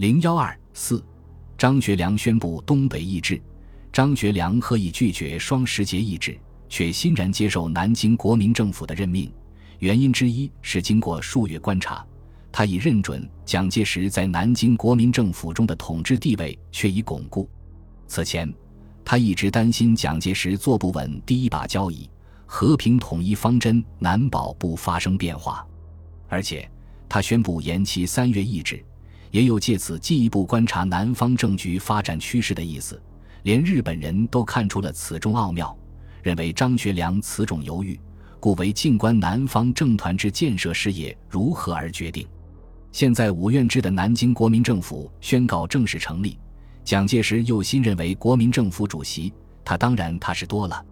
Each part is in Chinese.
零幺二四，张学良宣布东北易帜。张学良刻意拒绝双十节易帜，却欣然接受南京国民政府的任命。原因之一是经过数月观察，他已认准蒋介石在南京国民政府中的统治地位却已巩固。此前，他一直担心蒋介石坐不稳第一把交椅，和平统一方针难保不发生变化。而且，他宣布延期三月易帜，也有借此进一步观察南方政局发展趋势的意思。连日本人都看出了此中奥妙，认为张学良此种犹豫，故为静观南方政团之建设事业如何而决定。现在五院制的南京国民政府宣告正式成立，蒋介石又新任为国民政府主席，他当然踏实多了。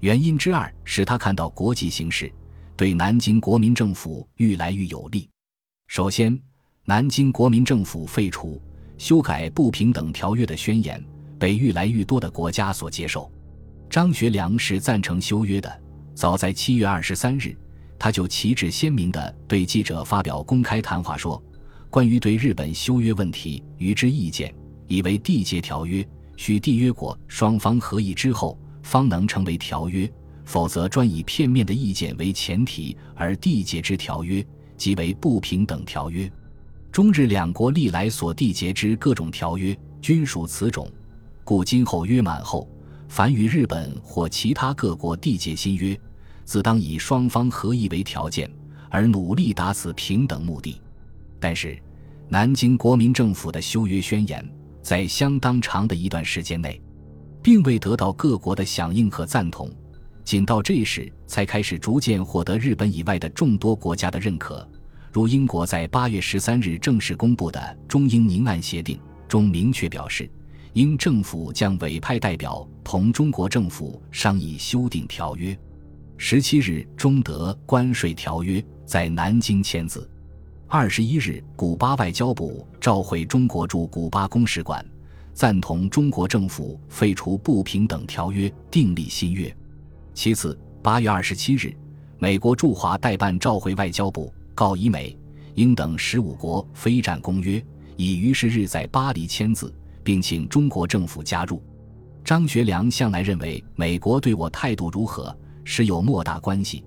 原因之二是他看到国际形势对南京国民政府愈来愈有利。首先，南京国民政府废除、修改不平等条约的宣言。被愈来愈多的国家所接受，张学良是赞成修约的。早在七月二十三日，他就旗帜鲜明地对记者发表公开谈话说：“关于对日本修约问题与之意见，以为缔结条约需缔约国双方合意之后方能成为条约，否则专以片面的意见为前提而缔结之条约，即为不平等条约。中日两国历来所缔结之各种条约，均属此种。”故今后约满后，凡与日本或其他各国缔结新约，自当以双方合意为条件，而努力达此平等目的。但是，南京国民政府的修约宣言，在相当长的一段时间内，并未得到各国的响应和赞同，仅到这时才开始逐渐获得日本以外的众多国家的认可。如英国在八月十三日正式公布的《中英宁岸协定》中明确表示。英政府将委派代表同中国政府商议修订条约。十七日，中德关税条约在南京签字。二十一日，古巴外交部召回中国驻古巴公使馆，赞同中国政府废除不平等条约，订立新约。其次，八月二十七日，美国驻华代办召回外交部，告以美、英等十五国非战公约，已于是日在巴黎签字。并请中国政府加入。张学良向来认为美国对我态度如何，实有莫大关系，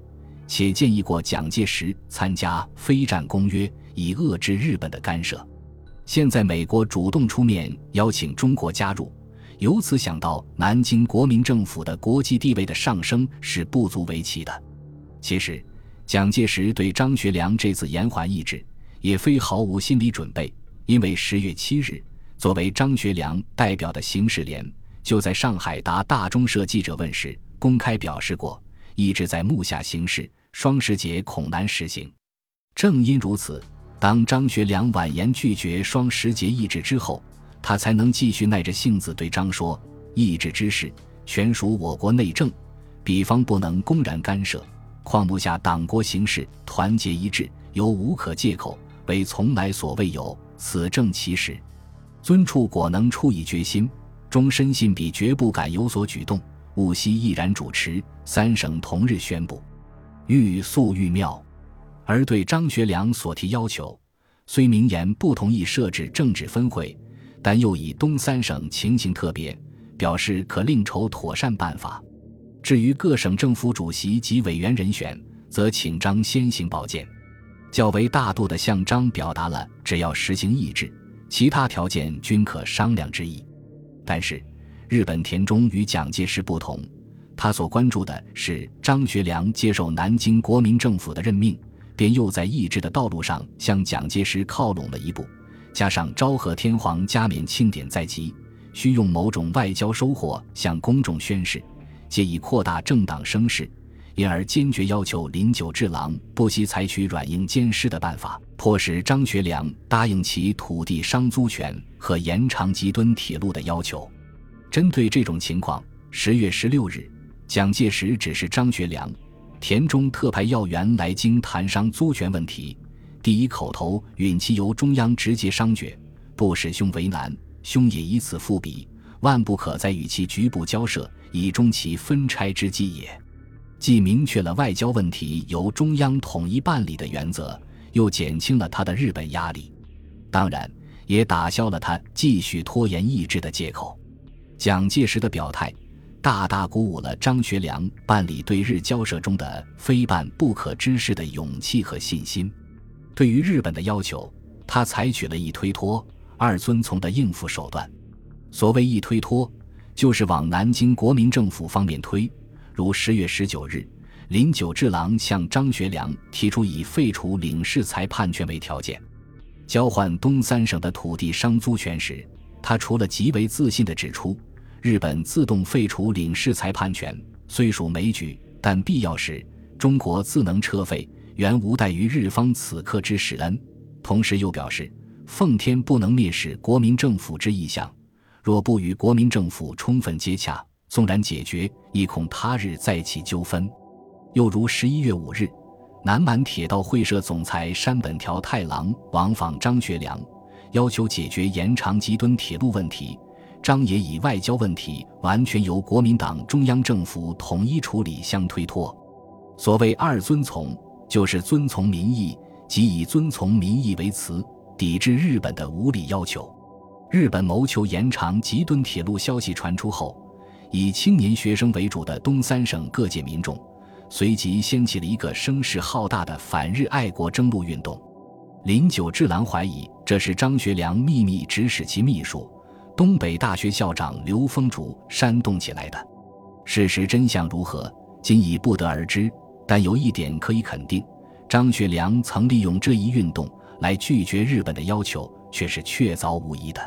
且建议过蒋介石参加非战公约，以遏制日本的干涉。现在美国主动出面邀请中国加入，由此想到南京国民政府的国际地位的上升是不足为奇的。其实，蒋介石对张学良这次延缓意志，也非毫无心理准备，因为十月七日。作为张学良代表的邢世廉，就在上海答大中社记者问时，公开表示过，一直在目下行事，双十节恐难实行。正因如此，当张学良婉言拒绝双十节议制之后，他才能继续耐着性子对张说：“议制之事，全属我国内政，彼方不能公然干涉。况目下党国形势，团结一致，犹无可借口，为从来所未有，此正其时。”尊处果能出以决心，终深信彼绝不敢有所举动。务希毅然主持。三省同日宣布，欲速欲妙。而对张学良所提要求，虽明言不同意设置政治分会，但又以东三省情形特别，表示可另筹妥善办法。至于各省政府主席及委员人选，则请张先行保荐。较为大度的向张表达了只要实行意志。其他条件均可商量之意，但是日本田中与蒋介石不同，他所关注的是张学良接受南京国民政府的任命，便又在意志的道路上向蒋介石靠拢了一步。加上昭和天皇加冕庆典在即，需用某种外交收获向公众宣示，借以扩大政党声势。因而坚决要求林久治郎不惜采取软硬兼施的办法，迫使张学良答应其土地商租权和延长吉敦铁路的要求。针对这种情况，十月十六日，蒋介石指示张学良、田中特派要员来京谈商租权问题。第一口头允其由中央直接商决，不使兄为难，兄也以此复彼，万不可再与其局部交涉，以终其分拆之计也。既明确了外交问题由中央统一办理的原则，又减轻了他的日本压力。当然，也打消了他继续拖延意志的借口。蒋介石的表态，大大鼓舞了张学良办理对日交涉中的非办不可之事的勇气和信心。对于日本的要求，他采取了一推脱、二遵从的应付手段。所谓一推脱，就是往南京国民政府方面推。如十月十九日，林九之郎向张学良提出以废除领事裁判权为条件。交换东三省的土地商租权时，他除了极为自信地指出，日本自动废除领事裁判权虽属枚举，但必要时中国自能撤废，原无待于日方此刻之使恩。同时又表示，奉天不能蔑视国民政府之意向，若不与国民政府充分接洽，纵然解决，亦恐他日再起纠纷。又如十一月五日。南满铁道会社总裁山本条太郎往访张学良，要求解决延长吉敦铁路问题。张也以外交问题完全由国民党中央政府统一处理相推脱。所谓二遵从，就是遵从民意，即以遵从民意为辞，抵制日本的无理要求。日本谋求延长吉敦铁路消息传出后，以青年学生为主的东三省各界民众。随即掀起了一个声势浩大的反日爱国征路运动。林九治郎怀疑这是张学良秘密指使其秘书、东北大学校长刘丰竹煽动起来的。事实真相如何，今已不得而知。但有一点可以肯定：张学良曾利用这一运动来拒绝日本的要求，却是确凿无疑的。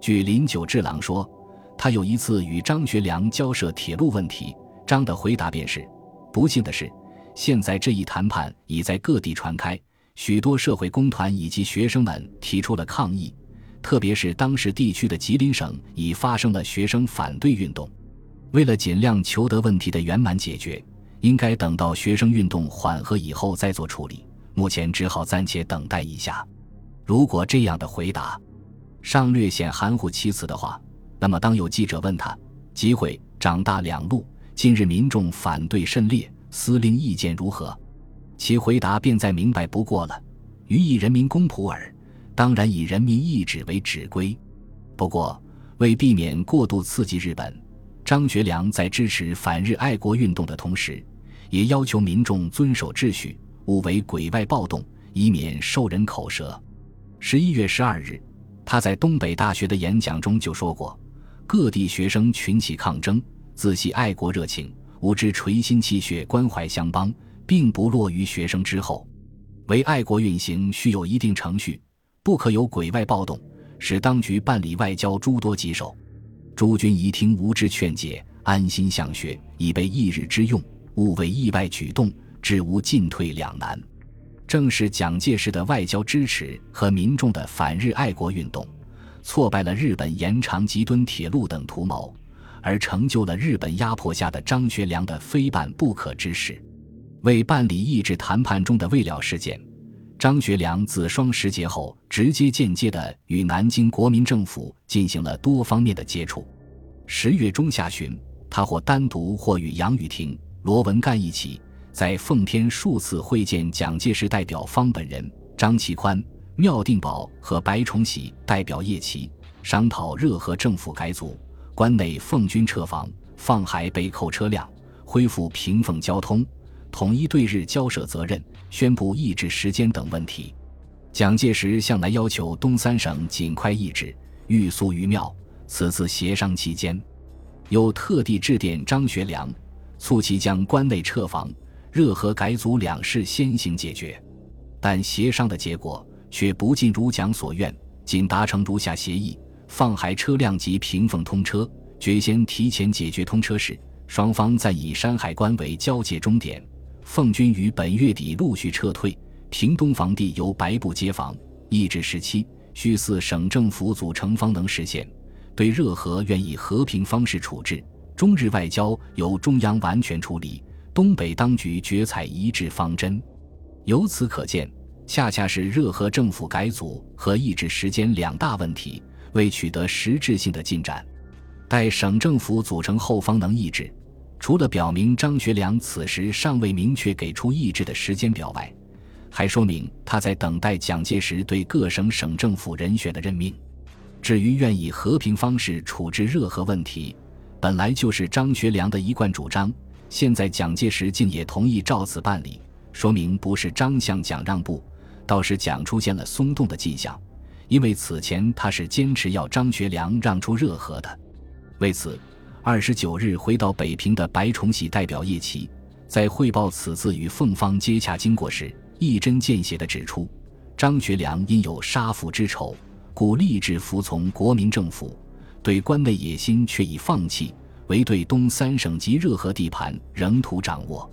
据林九治郎说，他有一次与张学良交涉铁路问题，张的回答便是。不幸的是，现在这一谈判已在各地传开，许多社会工团以及学生们提出了抗议，特别是当时地区的吉林省已发生了学生反对运动。为了尽量求得问题的圆满解决，应该等到学生运动缓和以后再做处理。目前只好暂且等待一下。如果这样的回答尚略显含糊其辞的话，那么当有记者问他，机会长大两路。近日民众反对甚烈，司令意见如何？其回答便再明白不过了：予以人民公仆耳，当然以人民意志为指归。不过，为避免过度刺激日本，张学良在支持反日爱国运动的同时，也要求民众遵守秩序，勿为鬼外暴动，以免受人口舌。十一月十二日，他在东北大学的演讲中就说过：各地学生群起抗争。自系爱国热情，吾之垂心泣血关怀乡邦，并不落于学生之后。为爱国运行，须有一定程序，不可有鬼外暴动，使当局办理外交诸多棘手。诸君宜听吾之劝解，安心向学，以备一日之用，勿为意外举动，致无进退两难。正是蒋介石的外交支持和民众的反日爱国运动，挫败了日本延长吉敦铁路等图谋。而成就了日本压迫下的张学良的非办不可之事。为办理抑制谈判中的未了事件，张学良自双十节后，直接间接的与南京国民政府进行了多方面的接触。十月中下旬，他或单独或与杨雨婷、罗文干一起，在奉天数次会见蒋介石代表方本人、张其宽、廖定保和白崇禧代表叶奇，商讨热河政府改组。关内奉军撤防，放海北扣车辆，恢复平奉交通，统一对日交涉责任，宣布抑制时间等问题。蒋介石向来要求东三省尽快抑制，欲速于妙。此次协商期间，又特地致电张学良，促其将关内撤防、热河改组两事先行解决。但协商的结果却不尽如蒋所愿，仅达成如下协议。放海车辆及平奉通车，决先提前解决通车事。双方暂以山海关为交界终点。奉军于本月底陆续撤退，平东防地由白布接防。一至时期需四省政府组成方能实现。对热河愿以和平方式处置，中日外交由中央完全处理。东北当局决采一致方针。由此可见，恰恰是热河政府改组和抑制时间两大问题。未取得实质性的进展，待省政府组成后方能抑制。除了表明张学良此时尚未明确给出抑制的时间表外，还说明他在等待蒋介石对各省省政府人选的任命。至于愿以和平方式处置热河问题，本来就是张学良的一贯主张。现在蒋介石竟也同意照此办理，说明不是张向蒋让步，倒是蒋出现了松动的迹象。因为此前他是坚持要张学良让出热河的。为此，二十九日回到北平的白崇禧代表叶奇，在汇报此次与凤芳接洽经过时，一针见血地指出，张学良因有杀父之仇，故立志服从国民政府，对关内野心却已放弃。唯对东三省及热河地盘仍图掌握。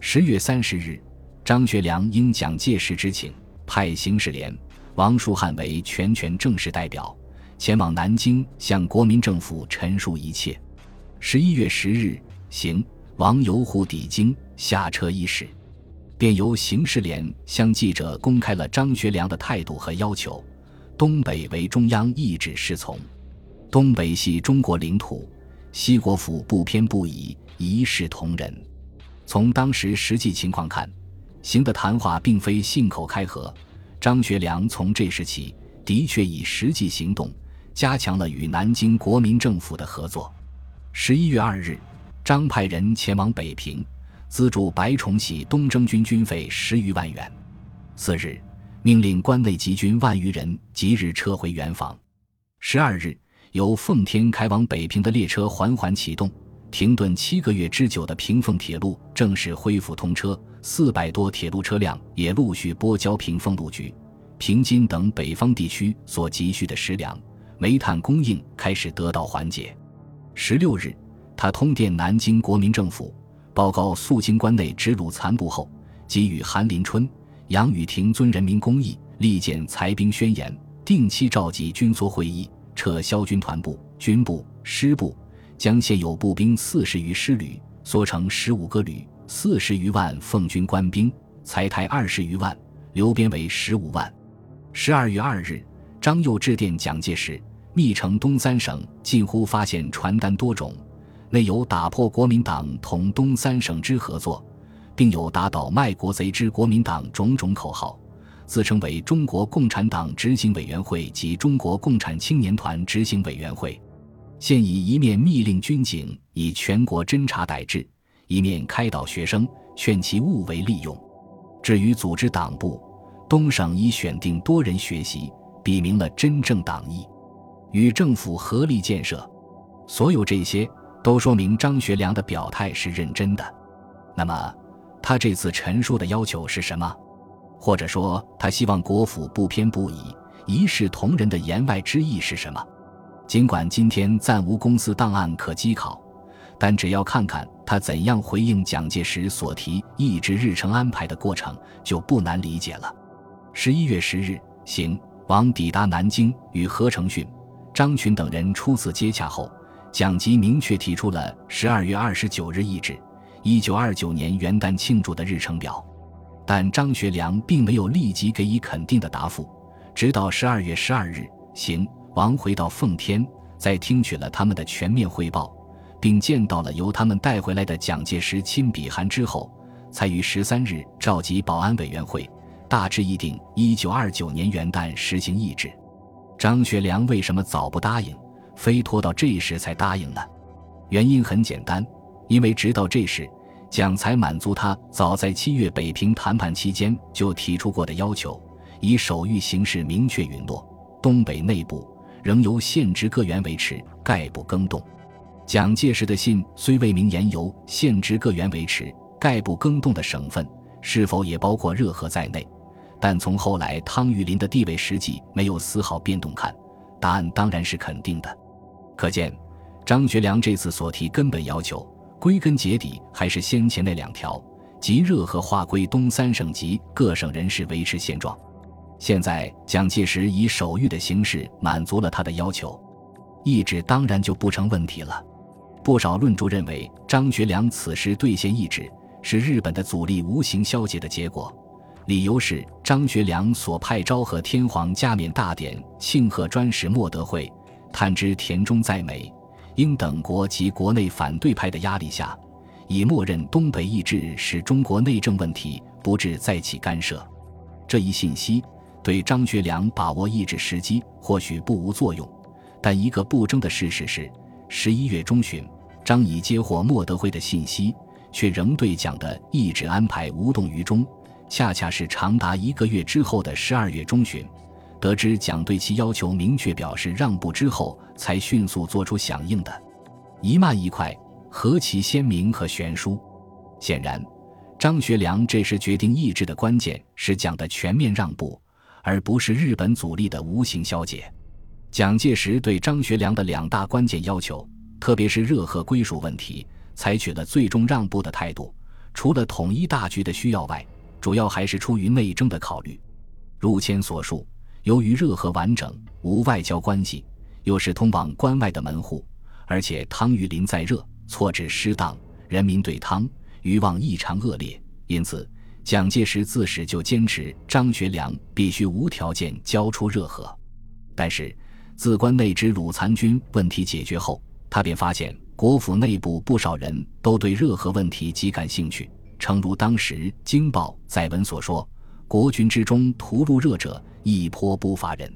十月三十日，张学良应蒋介石之请，派邢世廉、王树汉为全权正式代表，前往南京向国民政府陈述一切。十一月十日，邢、王由沪抵京，下车伊始，便由邢世廉向记者公开了张学良的态度和要求：东北为中央意志侍从，东北系中国领土。西国府不偏不倚，一视同仁。从当时实际情况看，行的谈话并非信口开河。张学良从这时起，的确以实际行动加强了与南京国民政府的合作。十一月二日，张派人前往北平，资助白崇禧东征军军费十余万元。次日，命令关内集军万余人即日撤回原防。十二日。由奉天开往北平的列车缓缓启动，停顿七个月之久的平凤铁路正式恢复通车，四百多铁路车辆也陆续拨交平凤路局、平津等北方地区所急需的食粮、煤炭供应开始得到缓解。十六日，他通电南京国民政府，报告肃清关内直鲁残部后，给予韩林春、杨宇霆遵人民公义，力荐裁兵宣言，定期召集军缩会议。撤销军团部、军部、师部，将现有步兵四十余师旅缩成十五个旅，四十余万奉军官兵，裁汰二十余万，留编为十五万。十二月二日，张佑致电蒋介石，密城东三省近乎发现传单多种，内有打破国民党同东三省之合作，并有打倒卖国贼之国民党种种口号。自称为中国共产党执行委员会及中国共产青年团执行委员会，现以一面密令军警以全国侦查逮制，一面开导学生，劝其勿为利用。至于组织党部，东省已选定多人学习，比明了真正党意，与政府合力建设。所有这些都说明张学良的表态是认真的。那么，他这次陈述的要求是什么？或者说，他希望国府不偏不倚、一视同仁的言外之意是什么？尽管今天暂无公司档案可稽考，但只要看看他怎样回应蒋介石所提一直日程安排的过程，就不难理解了。十一月十日，行王抵达南京，与何成训、张群等人初次接洽后，蒋吉明确提出了十二月二十九日易制，一九二九年元旦庆祝的日程表。但张学良并没有立即给予肯定的答复，直到十二月十二日，行王回到奉天，在听取了他们的全面汇报，并见到了由他们带回来的蒋介石亲笔函之后，才于十三日召集保安委员会，大致议定一九二九年元旦实行议制。张学良为什么早不答应，非拖到这时才答应呢？原因很简单，因为直到这时。蒋才满足他早在七月北平谈判期间就提出过的要求，以手谕形式明确允诺：东北内部仍由现职各员维持，概不更动。蒋介石的信虽未明言由现职各员维持，概不更动的省份是否也包括热河在内，但从后来汤玉麟的地位实际没有丝毫变动看，答案当然是肯定的。可见，张学良这次所提根本要求。归根结底还是先前那两条，即热河划归东三省及各省人士维持现状。现在蒋介石以手谕的形式满足了他的要求，意志当然就不成问题了。不少论著认为，张学良此时兑现意志是日本的阻力无形消解的结果，理由是张学良所派昭和天皇加冕大典庆贺专使莫德惠，探知田中在美。英等国及国内反对派的压力下，已默认东北易帜是中国内政问题，不致再起干涉。这一信息对张学良把握抑制时机或许不无作用，但一个不争的事实是，十一月中旬，张已接获莫德惠的信息，却仍对蒋的意志安排无动于衷。恰恰是长达一个月之后的十二月中旬，得知蒋对其要求明确表示让步之后，才迅速做出响应的，一慢一快，何其鲜明和悬殊！显然。张学良这时决定意志的关键是蒋的全面让步，而不是日本阻力的无形消解。蒋介石对张学良的两大关键要求，特别是热河归属问题，采取了最终让步的态度。除了统一大局的需要外，主要还是出于内政的考虑。如前所述，由于热河完整无外交关系，又是通往关外的门户，而且汤玉麟在热错置失当，人民对汤。欲望异常恶劣，因此蒋介石自始就坚持张学良必须无条件交出热河。但是，自关内之鲁残军问题解决后，他便发现国府内部不少人都对热河问题极感兴趣。诚如当时《京报》载文所说：“国军之中屠入热者亦颇不乏人。”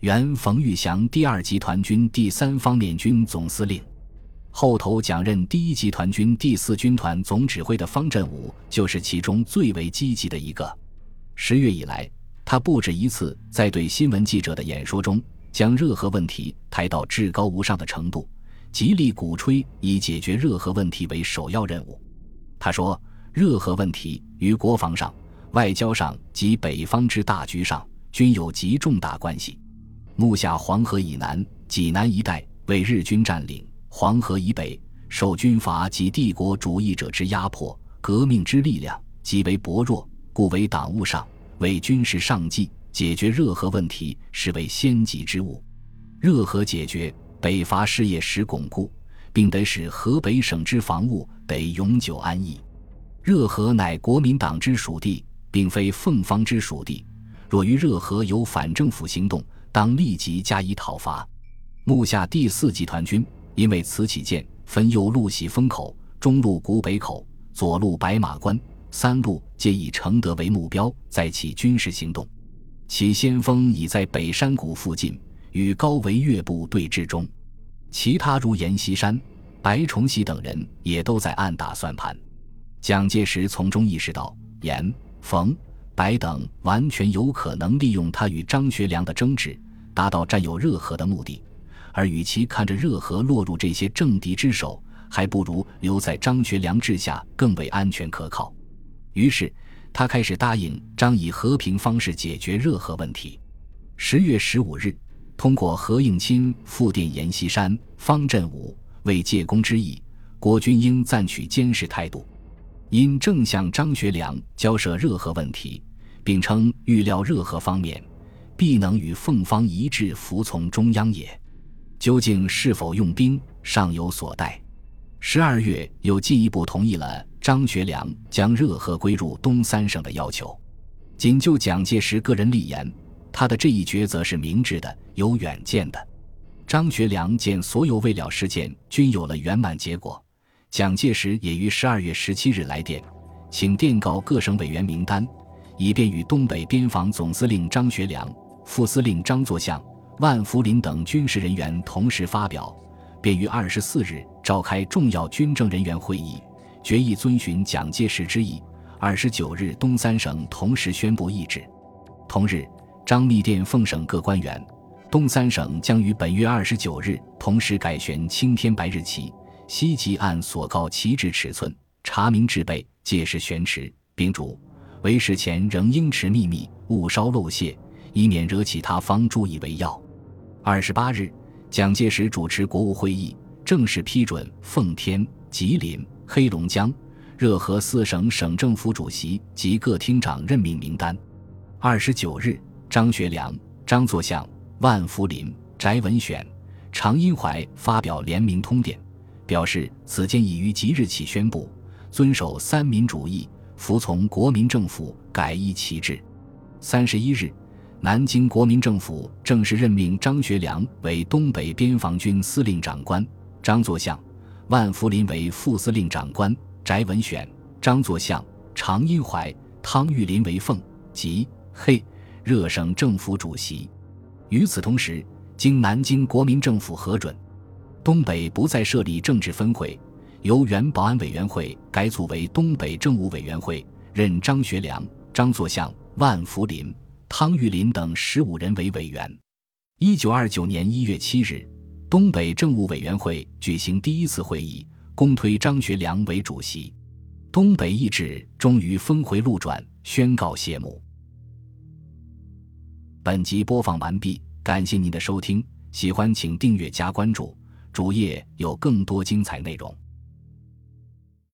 原冯玉祥第二集团军第三方面军总司令。后头蒋任第一集团军第四军团总指挥的方振武，就是其中最为积极的一个。十月以来，他不止一次在对新闻记者的演说中，将热河问题抬到至高无上的程度，极力鼓吹以解决热河问题为首要任务。他说：“热河问题于国防上、外交上及北方之大局上，均有极重大关系。目下黄河以南、济南一带为日军占领。”黄河以北受军阀及帝国主义者之压迫，革命之力量极为薄弱，故为党务上、为军事上计，解决热河问题是为先急之务。热河解决，北伐事业实巩固，并得使河北省之防务得永久安逸。热河乃国民党之属地，并非奉方之属地。若于热河有反政府行动，当立即加以讨伐。目下第四集团军。因为此起见，分右路喜峰口，中路古北口，左路白马关，三路皆以承德为目标，在起军事行动。其先锋已在北山谷附近与高维岳部对峙中，其他如阎锡山、白崇禧等人也都在暗打算盘。蒋介石从中意识到，阎、冯、白等完全有可能利用他与张学良的争执，达到占有热河的目的。而与其看着热河落入这些政敌之手，还不如留在张学良治下更为安全可靠。于是，他开始答应张以和平方式解决热河问题。十月十五日，通过何应钦复电阎锡山、方振武，为借功之意，国军应暂取监视态度。因正向张学良交涉热河问题，并称预料热河方面必能与奉方一致服从中央也。究竟是否用兵，尚有所待。十二月又进一步同意了张学良将热河归入东三省的要求。仅就蒋介石个人立言，他的这一抉择是明智的、有远见的。张学良见所有未了事件均有了圆满结果，蒋介石也于十二月十七日来电，请电告各省委员名单，以便与东北边防总司令张学良、副司令张作相。万福林等军事人员同时发表，便于二十四日召开重要军政人员会议，决议遵循蒋介石之意。二十九日，东三省同时宣布议志。同日，张密电奉省各官员，东三省将于本月二十九日同时改选青天白日旗，西即按所告旗帜尺寸查明制备，届时悬持，并嘱为事前仍应持秘密，勿稍漏泄，以免惹起他方注意为要。二十八日，蒋介石主持国务会议，正式批准奉天、吉林、黑龙江、热河四省省政府主席及各厅长任命名单。二十九日，张学良、张作相、万福林、翟文选、常荫槐发表联名通电，表示此间已于即日起宣布遵守三民主义，服从国民政府，改依旗帜。三十一日。南京国民政府正式任命张学良为东北边防军司令长官，张作相、万福林为副司令长官，翟文选、张作相、常荫槐、汤玉麟为奉、吉、嘿，热省政府主席。与此同时，经南京国民政府核准，东北不再设立政治分会，由原保安委员会改组为东北政务委员会，任张学良、张作相、万福林、汤玉麟等十五人为委员。一九二九年一月七日，东北政务委员会举行第一次会议，公推张学良为主席。东北易帜终于峰回路转，宣告谢幕。本集播放完毕，感谢您的收听，喜欢请订阅加关注，主页有更多精彩内容。